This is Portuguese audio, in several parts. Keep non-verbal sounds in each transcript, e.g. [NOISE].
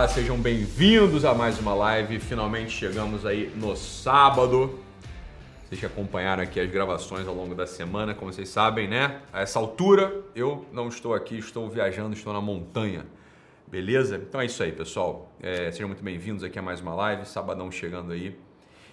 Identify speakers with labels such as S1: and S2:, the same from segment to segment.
S1: Olá, sejam bem-vindos a mais uma live. Finalmente chegamos aí no sábado. Vocês que acompanharam aqui as gravações ao longo da semana, como vocês sabem, né? A essa altura eu não estou aqui, estou viajando, estou na montanha. Beleza? Então é isso aí, pessoal. É, sejam muito bem-vindos aqui a mais uma live, sabadão chegando aí.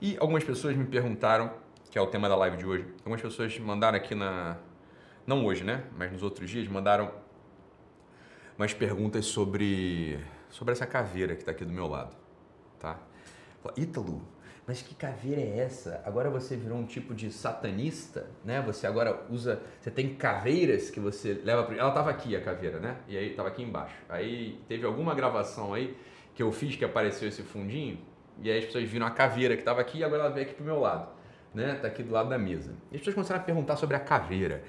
S1: E algumas pessoas me perguntaram, que é o tema da live de hoje, algumas pessoas mandaram aqui na. Não hoje, né? Mas nos outros dias, mandaram umas perguntas sobre sobre essa caveira que está aqui do meu lado, tá? Ítalo, mas que caveira é essa? Agora você virou um tipo de satanista, né? Você agora usa, você tem caveiras que você leva para ela tava aqui a caveira, né? E aí tava aqui embaixo. Aí teve alguma gravação aí que eu fiz que apareceu esse fundinho e aí as pessoas viram a caveira que estava aqui e agora ela veio aqui pro meu lado, né? Tá aqui do lado da mesa. E as pessoas começaram a perguntar sobre a caveira.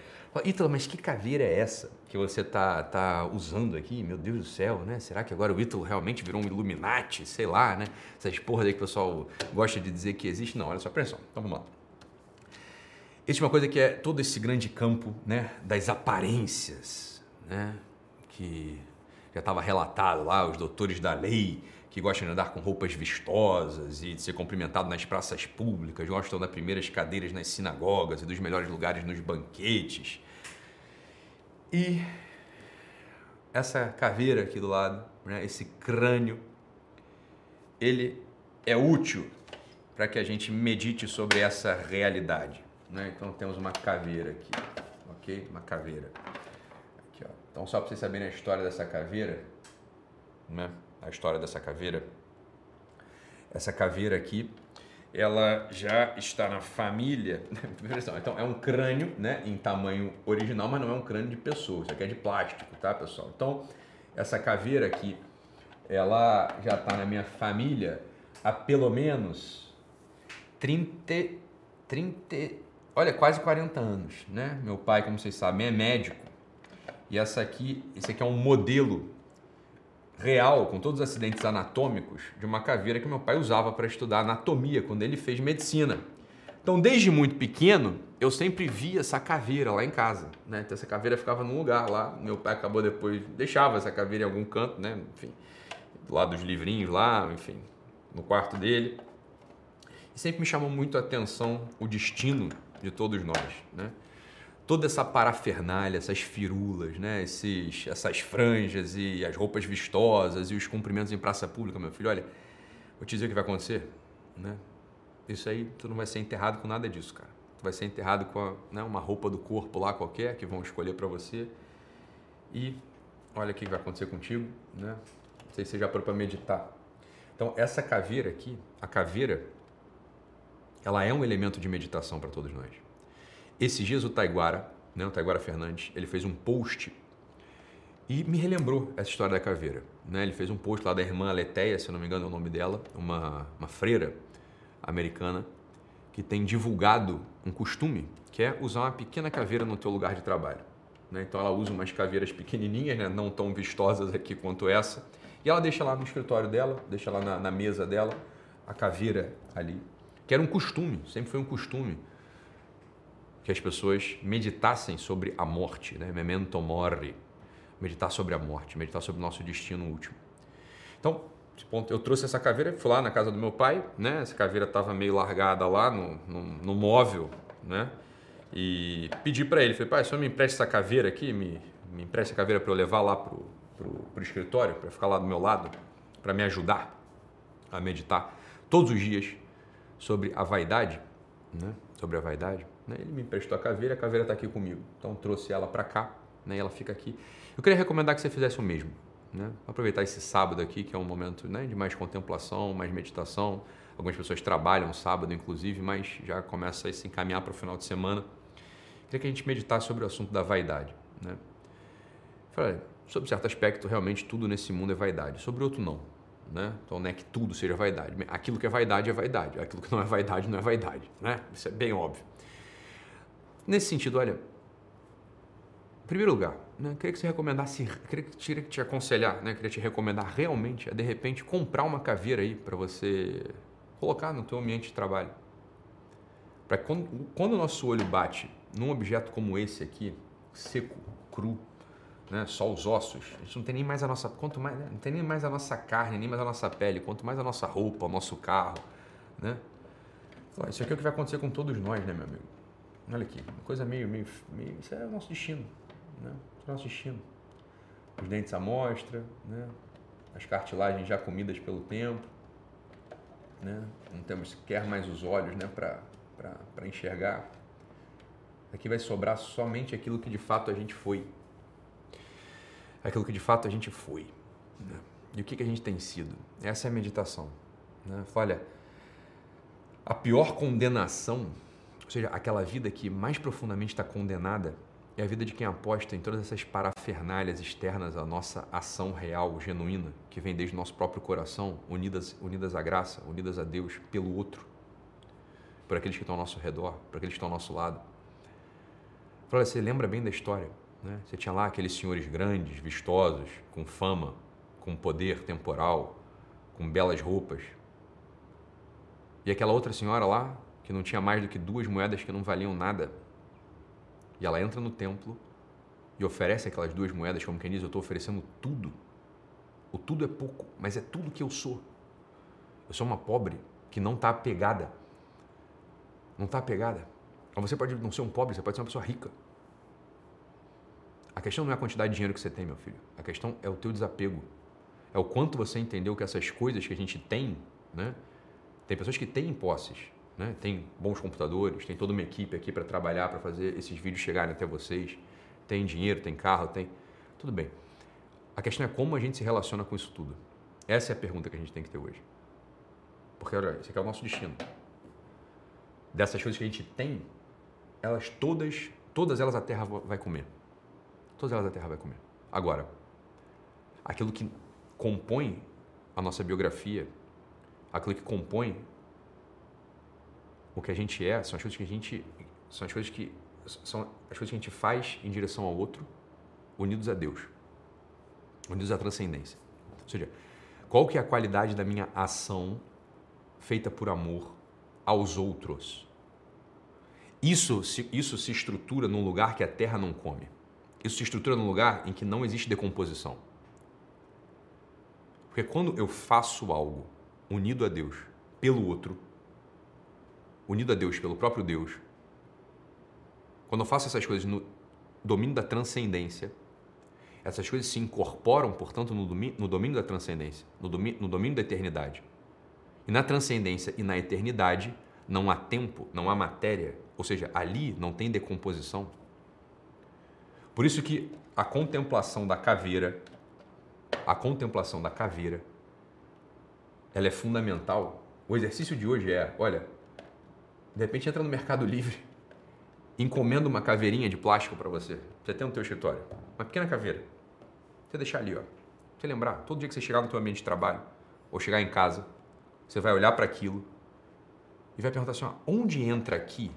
S1: Ítalo, mas que caveira é essa que você tá, tá usando aqui? Meu Deus do céu, né? Será que agora o Ítalo realmente virou um Illuminati? Sei lá, né? Essas porras aí que o pessoal gosta de dizer que existe. Não, olha só, pressão. Então vamos lá. Existe uma coisa que é todo esse grande campo né, das aparências, né? Que já estava relatado lá, os doutores da lei, que gostam de andar com roupas vistosas e de ser cumprimentado nas praças públicas, gostam das primeiras cadeiras nas sinagogas e dos melhores lugares nos banquetes. E essa caveira aqui do lado, né, esse crânio, ele é útil para que a gente medite sobre essa realidade. Né? Então temos uma caveira aqui, ok? Uma caveira. Aqui, ó. Então só para vocês saberem a história dessa caveira, né? a história dessa caveira. Essa caveira aqui, ela já está na família. [LAUGHS] Então, é um crânio né, em tamanho original, mas não é um crânio de pessoa. Isso aqui é de plástico, tá, pessoal? Então, essa caveira aqui, ela já está na minha família há pelo menos 30, 30, olha, quase 40 anos, né? Meu pai, como vocês sabem, é médico. E essa aqui, esse aqui é um modelo real, com todos os acidentes anatômicos, de uma caveira que meu pai usava para estudar anatomia quando ele fez medicina. Então, desde muito pequeno, eu sempre via essa caveira lá em casa. Né? Então, essa caveira ficava num lugar lá. Meu pai acabou depois, deixava essa caveira em algum canto, né? enfim, do lado dos livrinhos lá, enfim, no quarto dele. E sempre me chamou muito a atenção o destino de todos nós. Né? Toda essa parafernália, essas firulas, né? Esses, essas franjas e as roupas vistosas e os cumprimentos em praça pública, meu filho, olha, vou te dizer o que vai acontecer, né? Isso aí, tu não vai ser enterrado com nada disso, cara. Tu vai ser enterrado com a, né, uma roupa do corpo lá qualquer que vão escolher para você e olha o que vai acontecer contigo, né? Não sei se você já parou para meditar. Então, essa caveira aqui, a caveira, ela é um elemento de meditação para todos nós. Esses dias o Taiguara, né, o Taiguara Fernandes, ele fez um post e me relembrou essa história da caveira. Né? Ele fez um post lá da irmã Leteia, se não me engano é o nome dela, uma, uma freira americana que tem divulgado um costume que é usar uma pequena caveira no teu lugar de trabalho. Né? Então ela usa umas caveiras pequenininhas, né? não tão vistosas aqui quanto essa, e ela deixa lá no escritório dela, deixa lá na, na mesa dela a caveira ali, que era um costume, sempre foi um costume que as pessoas meditassem sobre a morte, né? Memento mori, meditar sobre a morte, meditar sobre o nosso destino último. Então, eu trouxe essa caveira, fui lá na casa do meu pai, né? Essa caveira estava meio largada lá no, no, no, móvel, né? E pedi para ele, falei, pai, só me empresta essa caveira aqui, me, me empresta a caveira para eu levar lá pro, pro, pro escritório, para ficar lá do meu lado, para me ajudar a meditar todos os dias sobre a vaidade, né? Sobre a vaidade. Né? Ele me emprestou a caveira, a caveira está aqui comigo. Então trouxe ela para cá né? ela fica aqui. Eu queria recomendar que você fizesse o mesmo. Né? Aproveitar esse sábado aqui, que é um momento né, de mais contemplação, mais meditação. Algumas pessoas trabalham sábado, inclusive, mas já começa a se encaminhar para o final de semana. Queria que a gente meditasse sobre o assunto da vaidade. Né? Falei, sobre certo aspecto, realmente tudo nesse mundo é vaidade. Sobre outro, não. Né? Então não é que tudo seja vaidade. Aquilo que é vaidade é vaidade. Aquilo que não é vaidade não é vaidade. Né? Isso é bem óbvio. Nesse sentido, olha, em primeiro lugar, né, queria que você recomendasse, queria, queria te aconselhar, né, queria te recomendar realmente a de repente comprar uma caveira aí para você colocar no teu ambiente de trabalho. Para quando, quando o nosso olho bate num objeto como esse aqui, seco, cru, né? Só os ossos. A gente não tem nem mais a nossa, quanto mais, né? não tem nem mais a nossa carne, nem mais a nossa pele, quanto mais a nossa roupa, o nosso carro, né? Isso aqui é o que vai acontecer com todos nós, né, meu amigo? Olha aqui, uma coisa meio, meio, meio isso é o nosso destino, né? é o nosso destino. Os dentes à mostra, né? As cartilagens já comidas pelo tempo, né? Não temos sequer mais os olhos, né, para enxergar. Aqui vai sobrar somente aquilo que de fato a gente foi. Aquilo que de fato a gente foi. Né? E o que, que a gente tem sido? Essa é a meditação. Né? Olha, a pior condenação, seja, aquela vida que mais profundamente está condenada, é a vida de quem aposta em todas essas parafernálias externas à nossa ação real, genuína, que vem desde o nosso próprio coração, unidas, unidas à graça, unidas a Deus, pelo outro, por aqueles que estão ao nosso redor, por aqueles que estão ao nosso lado. Olha, você lembra bem da história, né? Você tinha lá aqueles senhores grandes, vistosos, com fama, com poder temporal, com belas roupas. E aquela outra senhora lá, que não tinha mais do que duas moedas que não valiam nada. E ela entra no templo e oferece aquelas duas moedas, como quem diz, eu estou oferecendo tudo. O tudo é pouco, mas é tudo que eu sou. Eu sou uma pobre que não está apegada. Não está apegada. Mas você pode não ser um pobre, você pode ser uma pessoa rica. A questão não é a quantidade de dinheiro que você tem, meu filho. A questão é o teu desapego. É o quanto você entendeu que essas coisas que a gente tem, né? Tem pessoas que têm posses, né? Tem bons computadores, tem toda uma equipe aqui para trabalhar, para fazer esses vídeos chegarem até vocês. Tem dinheiro, tem carro, tem... Tudo bem. A questão é como a gente se relaciona com isso tudo. Essa é a pergunta que a gente tem que ter hoje. Porque, olha, esse aqui é o nosso destino. Dessas coisas que a gente tem, elas todas, todas elas a terra vai comer. Todas elas a terra vai comer. Agora, aquilo que compõe a nossa biografia, aquilo que compõe o que a gente é, são as coisas que a gente são as coisas que são as coisas que a gente faz em direção ao outro, unidos a Deus, unidos à transcendência. Ou seja, qual que é a qualidade da minha ação feita por amor aos outros? Isso se, isso se estrutura num lugar que a terra não come. Isso se estrutura num lugar em que não existe decomposição. Porque quando eu faço algo unido a Deus pelo outro, unido a Deus pelo próprio Deus, quando eu faço essas coisas no domínio da transcendência, essas coisas se incorporam, portanto, no domínio, no domínio da transcendência, no domínio, no domínio da eternidade. E na transcendência e na eternidade não há tempo, não há matéria, ou seja, ali não tem decomposição. Por isso que a contemplação da caveira, a contemplação da caveira, ela é fundamental. O exercício de hoje é, olha, de repente entra no Mercado Livre, encomenda uma caveirinha de plástico para você. Você tem no teu escritório, uma pequena caveira. Você deixar ali, ó. Você lembrar, todo dia que você chegar no teu ambiente de trabalho ou chegar em casa, você vai olhar para aquilo e vai perguntar assim, ó, onde entra aqui,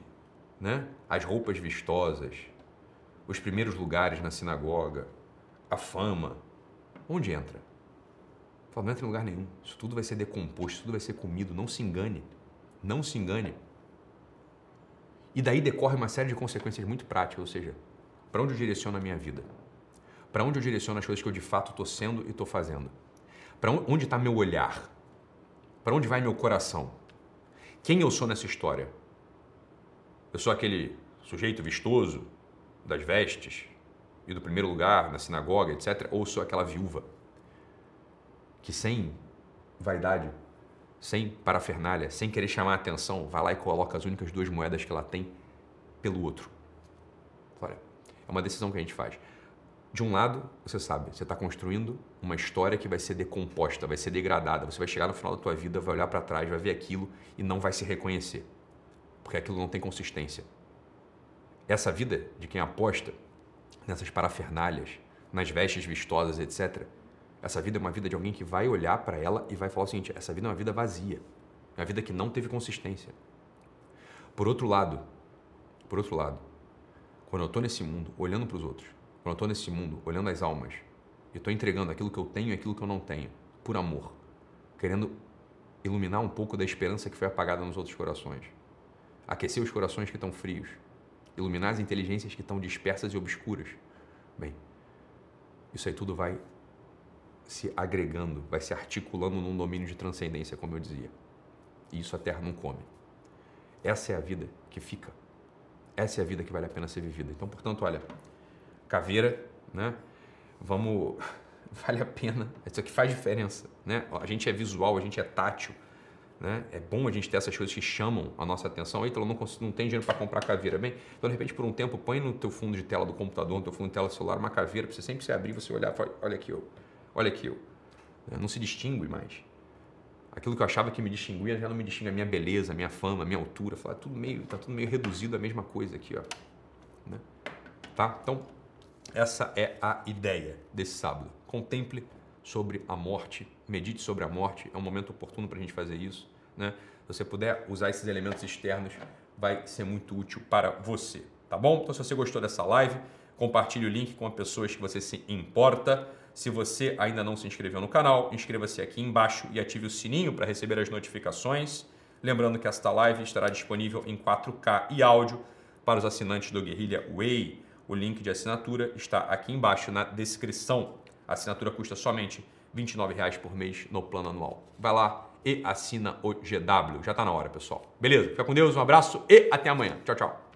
S1: né? As roupas vistosas, os primeiros lugares na sinagoga, a fama. Onde entra? Fala, não entra em lugar nenhum. Isso tudo vai ser decomposto, tudo vai ser comido. Não se engane. Não se engane. E daí decorre uma série de consequências muito práticas, ou seja, para onde eu direciono a minha vida? Para onde eu direciono as coisas que eu de fato estou sendo e estou fazendo? Para onde está meu olhar? Para onde vai meu coração? Quem eu sou nessa história? Eu sou aquele sujeito vistoso, das vestes e do primeiro lugar na sinagoga, etc., ou sou aquela viúva que sem vaidade, sem parafernália, sem querer chamar a atenção, vai lá e coloca as únicas duas moedas que ela tem pelo outro. Olha, é uma decisão que a gente faz. De um lado, você sabe, você está construindo uma história que vai ser decomposta, vai ser degradada. Você vai chegar no final da tua vida, vai olhar para trás, vai ver aquilo e não vai se reconhecer, porque aquilo não tem consistência essa vida de quem aposta nessas parafernálias, nas vestes vistosas, etc. Essa vida é uma vida de alguém que vai olhar para ela e vai falar o seguinte: essa vida é uma vida vazia, é uma vida que não teve consistência. Por outro lado, por outro lado, quando eu estou nesse mundo olhando para os outros, quando eu estou nesse mundo olhando as almas, e estou entregando aquilo que eu tenho e aquilo que eu não tenho, por amor, querendo iluminar um pouco da esperança que foi apagada nos outros corações, aquecer os corações que estão frios, iluminar as inteligências que estão dispersas e obscuras. Bem, Isso aí tudo vai se agregando, vai se articulando num domínio de transcendência, como eu dizia. E isso a Terra não come. Essa é a vida que fica. Essa é a vida que vale a pena ser vivida. Então, portanto, olha, caveira, né? Vamos, [LAUGHS] vale a pena. Isso aqui faz diferença, né? A gente é visual, a gente é tátil, né? É bom a gente ter essas coisas que chamam a nossa atenção. Aí, não, não tem dinheiro para comprar caveira, bem? Então, de repente, por um tempo, põe no teu fundo de tela do computador, no teu fundo de tela celular, uma caveira, para você sempre se abrir, você olhar, olha aqui, eu, olha aqui, eu. Não se distingue mais. Aquilo que eu achava que me distinguia já não me distingue a minha beleza, a minha fama, a minha altura. Fala, tudo meio, tá tudo meio reduzido a mesma coisa aqui, ó. Né? Tá? Então, essa é a ideia desse sábado. Contemple sobre a morte, medite sobre a morte. É um momento oportuno para a gente fazer isso. Né? Se você puder usar esses elementos externos, vai ser muito útil para você. Tá bom? Então, se você gostou dessa live, compartilhe o link com as pessoas que você se importa. Se você ainda não se inscreveu no canal, inscreva-se aqui embaixo e ative o sininho para receber as notificações. Lembrando que esta live estará disponível em 4K e áudio para os assinantes do Guerrilha Way. O link de assinatura está aqui embaixo na descrição. A assinatura custa somente R$ 29,00 por mês no plano anual. Vai lá e assina o GW. Já está na hora, pessoal. Beleza? Fica com Deus, um abraço e até amanhã. Tchau, tchau.